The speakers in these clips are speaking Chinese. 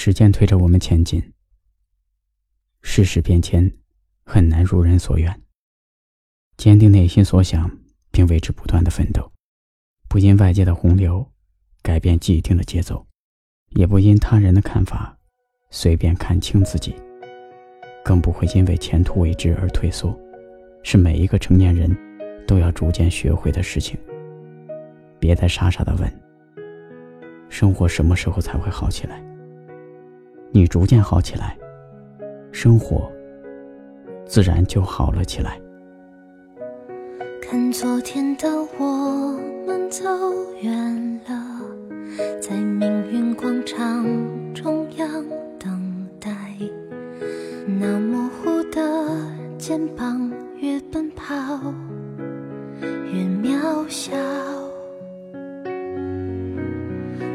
时间推着我们前进，世事变迁，很难如人所愿。坚定内心所想，并为之不断的奋斗，不因外界的洪流改变既定的节奏，也不因他人的看法随便看清自己，更不会因为前途未知而退缩，是每一个成年人都要逐渐学会的事情。别再傻傻的问：生活什么时候才会好起来？你逐渐好起来，生活自然就好了起来。看昨天的我们走远了，在命运广场中央等待。那模糊的肩膀，越奔跑越渺小。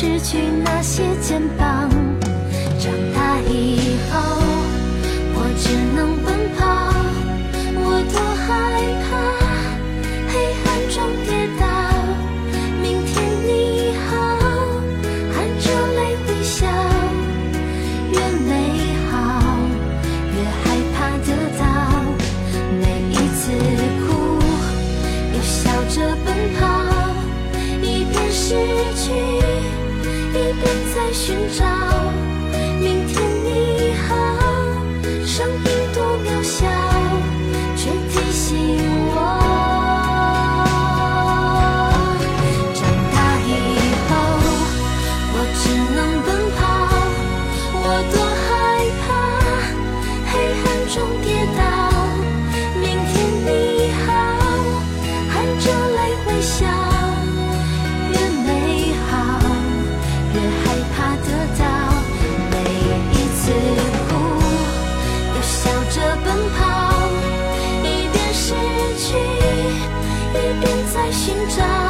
失去那些肩膀。寻找。明天你好，声音多渺小，却提醒我。长大以后，我只能奔跑，我多害怕黑暗中跌倒。明天你好，含着泪微笑，越美好越寻找。